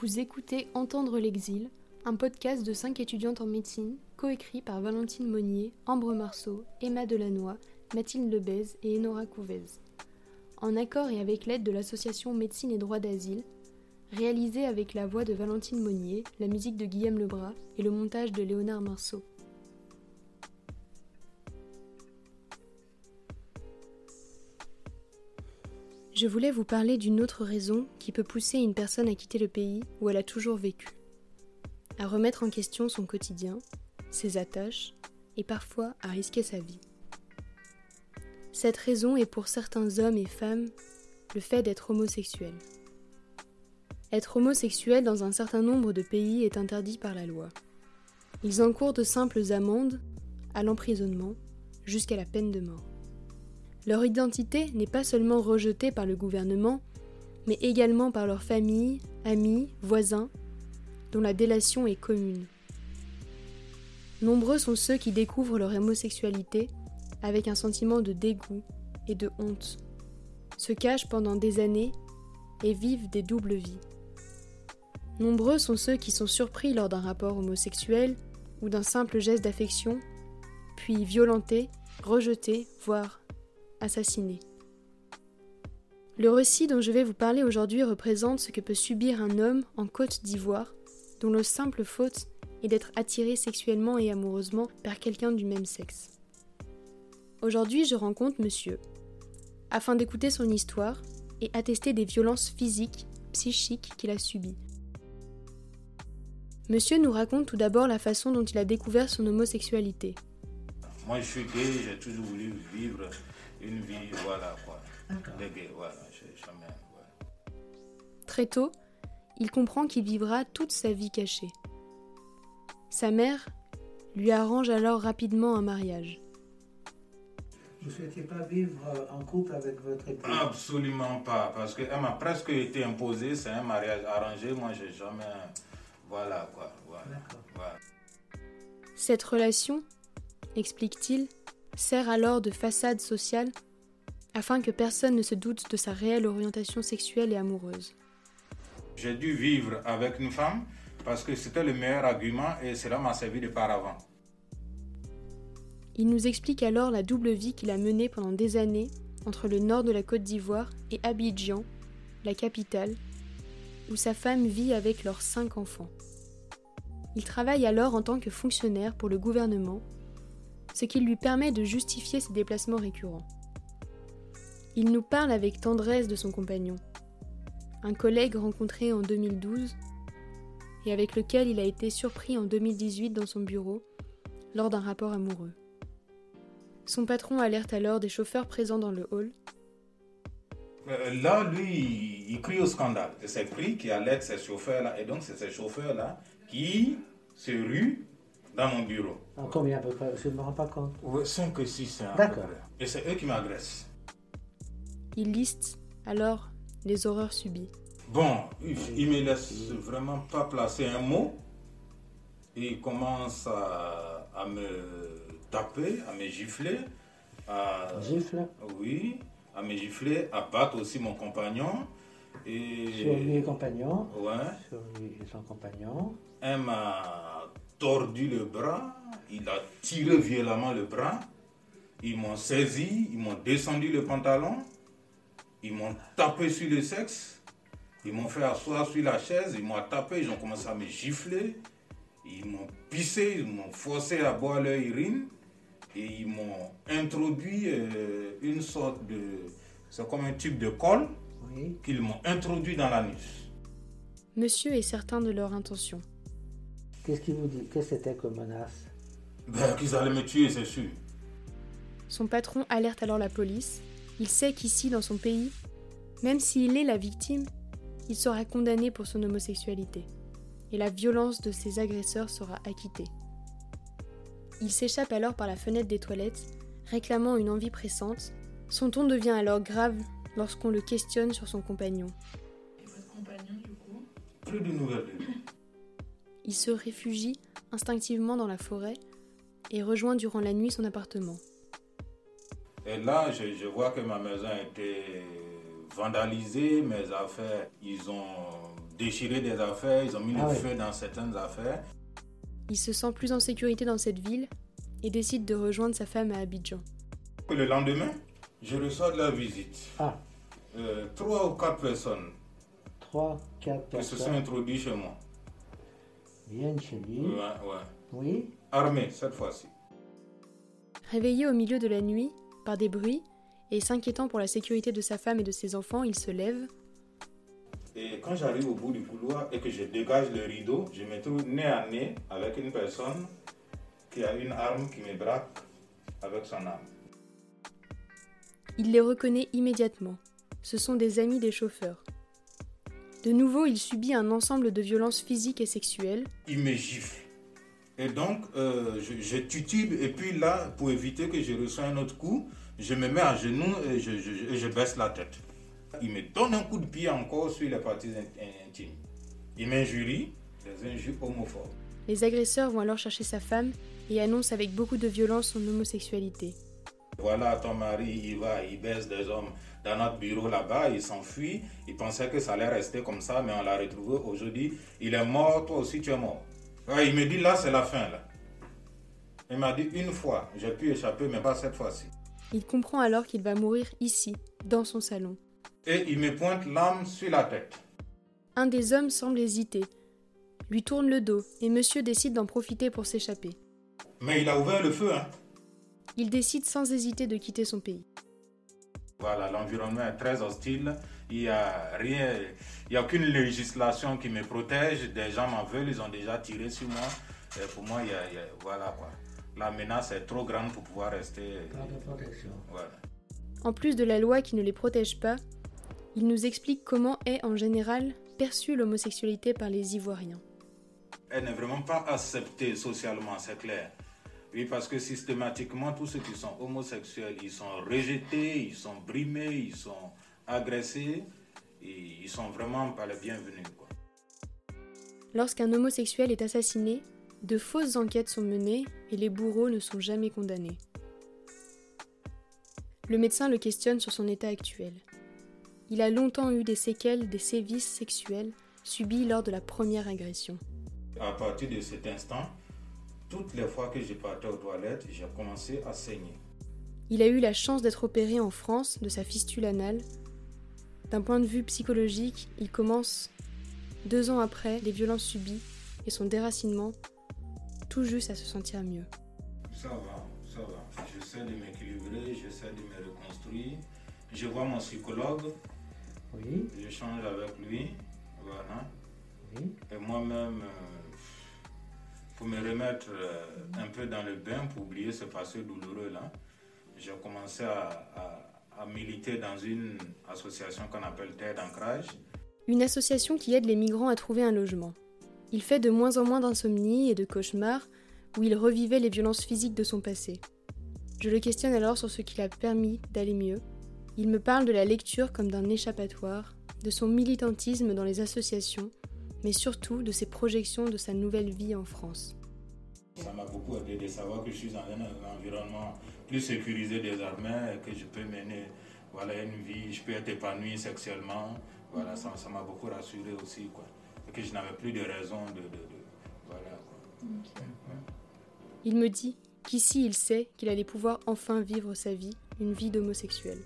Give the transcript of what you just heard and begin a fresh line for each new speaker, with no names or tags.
Vous écoutez Entendre l'exil, un podcast de cinq étudiantes en médecine, coécrit par Valentine Monnier, Ambre Marceau, Emma Delannoy, Mathilde Lebez et Enora Couvez. En accord et avec l'aide de l'association Médecine et Droit d'Asile, réalisé avec la voix de Valentine Monnier, la musique de Guillaume Lebras et le montage de Léonard Marceau. Je voulais vous parler d'une autre raison qui peut pousser une personne à quitter le pays où elle a toujours vécu, à remettre en question son quotidien, ses attaches et parfois à risquer sa vie. Cette raison est pour certains hommes et femmes le fait d'être homosexuel. Être homosexuel dans un certain nombre de pays est interdit par la loi. Ils encourent de simples amendes, à l'emprisonnement, jusqu'à la peine de mort. Leur identité n'est pas seulement rejetée par le gouvernement, mais également par leurs familles, amis, voisins, dont la délation est commune. Nombreux sont ceux qui découvrent leur homosexualité avec un sentiment de dégoût et de honte, se cachent pendant des années et vivent des doubles vies. Nombreux sont ceux qui sont surpris lors d'un rapport homosexuel ou d'un simple geste d'affection, puis violentés, rejetés, voire assassiné. Le récit dont je vais vous parler aujourd'hui représente ce que peut subir un homme en Côte d'Ivoire, dont le simple faute est d'être attiré sexuellement et amoureusement par quelqu'un du même sexe. Aujourd'hui, je rencontre monsieur, afin d'écouter son histoire et attester des violences physiques, psychiques qu'il a subies. Monsieur nous raconte tout d'abord la façon dont il a découvert son homosexualité.
Moi, je suis gay, j'ai toujours voulu vivre une vie, voilà quoi. voilà,
Très tôt, il comprend qu'il vivra toute sa vie cachée. Sa mère lui arrange alors rapidement un mariage.
Vous ne souhaitiez pas vivre en couple avec votre époux
Absolument pas, parce qu'elle m'a presque été imposée, c'est un mariage arrangé, moi j'ai jamais... Voilà quoi, voilà.
Cette relation, explique-t-il, sert alors de façade sociale afin que personne ne se doute de sa réelle orientation sexuelle et amoureuse.
J'ai dû vivre avec une femme parce que c'était le meilleur argument et cela m'a servi de paravent.
Il nous explique alors la double vie qu'il a menée pendant des années entre le nord de la Côte d'Ivoire et Abidjan, la capitale, où sa femme vit avec leurs cinq enfants. Il travaille alors en tant que fonctionnaire pour le gouvernement ce qui lui permet de justifier ses déplacements récurrents. Il nous parle avec tendresse de son compagnon, un collègue rencontré en 2012 et avec lequel il a été surpris en 2018 dans son bureau lors d'un rapport amoureux. Son patron alerte alors des chauffeurs présents dans le hall.
Euh, là, lui, il crie au scandale. C'est pris qui alerte ces chauffeurs-là. Et donc, c'est ces chauffeurs-là qui se ruent dans mon bureau.
En combien à peu près Je ne me rends pas compte.
5 ou 6.
D'accord.
Et c'est eux qui m'agressent.
Il liste alors les horreurs subies.
Bon, il me laisse vraiment pas placer un mot. Il commence à, me taper, à me gifler. À,
Gifle
Oui, à me gifler, à battre aussi mon compagnon.
Et, sur lui et compagnon
Ouais.
Sur lui et son compagnon.
Un m'a tordu le bras, il a tiré violemment le bras, ils m'ont saisi, ils m'ont descendu le pantalon, ils m'ont tapé sur le sexe, ils m'ont fait asseoir sur la chaise, ils m'ont tapé, ils ont commencé à me gifler, ils m'ont pissé, ils m'ont forcé à boire leur urine et ils m'ont introduit euh, une sorte de... C'est comme un type de colle qu'ils m'ont introduit dans l'anus.
Monsieur est certain de leur intention.
Qu'est-ce qu'il vous dit? Qu'est-ce que c'était comme menace?
Ben, qu'ils allaient me tuer, c'est sûr.
Son patron alerte alors la police. Il sait qu'ici, dans son pays, même s'il est la victime, il sera condamné pour son homosexualité. Et la violence de ses agresseurs sera acquittée. Il s'échappe alors par la fenêtre des toilettes, réclamant une envie pressante. Son ton devient alors grave lorsqu'on le questionne sur son compagnon.
Et votre compagnon, du coup?
Plus de nouvelles de lui.
Il se réfugie instinctivement dans la forêt et rejoint durant la nuit son appartement.
Et là, je, vois que ma maison a été vandalisée, mes affaires, ils ont déchiré des affaires, ils ont mis
Ah
le feu dans certaines affaires.
Il se sent plus en sécurité dans cette ville et décide de rejoindre sa femme à Abidjan.
Le lendemain, je reçois de la visite.
Ah,
Euh, trois ou quatre personnes
trois, quatre
qui se sont
personnes
introduites chez moi.
Viennent chez lui.
Ouais, ouais.
Oui.
Armées, cette fois-ci.
Réveillé au milieu de la nuit par des bruits et s'inquiétant pour la sécurité de sa femme et de ses enfants, il se lève,
Et quand j'arrive au bout du couloir et que je dégage le rideau, je me trouve nez à nez avec une personne qui a une arme qui me braque avec son arme.
il les reconnaît immédiatement. Ce sont des amis des chauffeurs. De nouveau, il subit un ensemble de violences physiques et sexuelles.
Il me gifle. Et donc, euh, je, je et puis là, pour éviter que je reçoive un autre coup, je me mets à genoux et je, je- et je baisse la tête. Il me donne un coup de pied encore sur les parties in- intimes. Il m'injurie, des injures homophobes.
Les agresseurs vont alors chercher sa femme et annoncent avec beaucoup de violence son homosexualité.
Voilà, ton mari, il va, il baisse des hommes dans notre bureau là-bas, il s'enfuit. Il pensait que ça allait rester comme ça, mais on l'a retrouvé aujourd'hui. Il est mort, toi aussi tu es mort. Ouais, il me dit là, c'est la fin là. Il m'a dit une fois, j'ai pu échapper, mais pas cette fois-ci.
Il comprend alors qu'il va mourir ici, dans son salon.
Et il me pointe l'arme sur la tête.
Un des hommes semble hésiter, lui tourne le dos et monsieur décide d'en profiter pour s'échapper.
Mais il a ouvert le feu, hein.
Il décide sans hésiter de quitter son pays.
Voilà, l'environnement est très hostile. Il n'y a rien, il n'y a aucune législation qui me protège. Des gens m'en veulent, ils ont déjà tiré sur moi. Et pour moi, il y a, il y a- voilà quoi. La menace est trop grande pour pouvoir rester.
Pas de protection.
Voilà.
En plus de la loi qui ne les protège pas, il nous explique comment est en général perçue l'homosexualité par les Ivoiriens.
Elle n'est vraiment pas acceptée socialement, c'est clair. Oui, parce que systématiquement, tous ceux qui sont homosexuels, ils sont rejetés, ils sont brimés, ils sont agressés, et ils sont vraiment pas les bienvenus.
Lorsqu'un homosexuel est assassiné, de fausses enquêtes sont menées et les bourreaux ne sont jamais condamnés. Le médecin le questionne sur son état actuel. Il a longtemps eu des séquelles des sévices sexuels subis lors de la première agression.
À partir de cet instant, toutes les fois que je partais aux toilettes, j'ai commencé à saigner.
Il a eu la chance d'être opéré en France de sa fistule anale. D'un point de vue psychologique, il commence, deux ans après les violences subies et son déracinement, tout juste à se sentir mieux.
Ça va, ça va. J'essaie de m'équilibrer, j'essaie de me reconstruire. Je vois mon psychologue,
Oui.
j'échange avec lui. Voilà.
Oui.
Et moi-même, euh, pour me remettre euh, un peu dans le bain, pour oublier ce passé douloureux là, j'ai commencé à, à- à militer dans une association qu'on appelle Terre d'ancrage.
Une association qui aide les migrants à trouver un logement. Il fait de moins en moins d'insomnie et de cauchemars où il revivait les violences physiques de son passé. Je le questionne alors sur ce qui l'a permis d'aller mieux. Il me parle de la lecture comme d'un échappatoire, de son militantisme dans les associations, mais surtout de ses projections de sa nouvelle vie en France.
Ça m'a beaucoup aidé de savoir que je suis dans un, environnement plus sécurisé désormais que je peux mener voilà, une vie, je peux être épanoui sexuellement. Voilà, ça ça m'a beaucoup rassuré aussi. Quoi. Et que je n'avais plus de raison de. de- de- voilà, quoi.
Il me dit qu'ici il sait qu'il allait pouvoir enfin vivre sa vie, une vie d'homosexuel.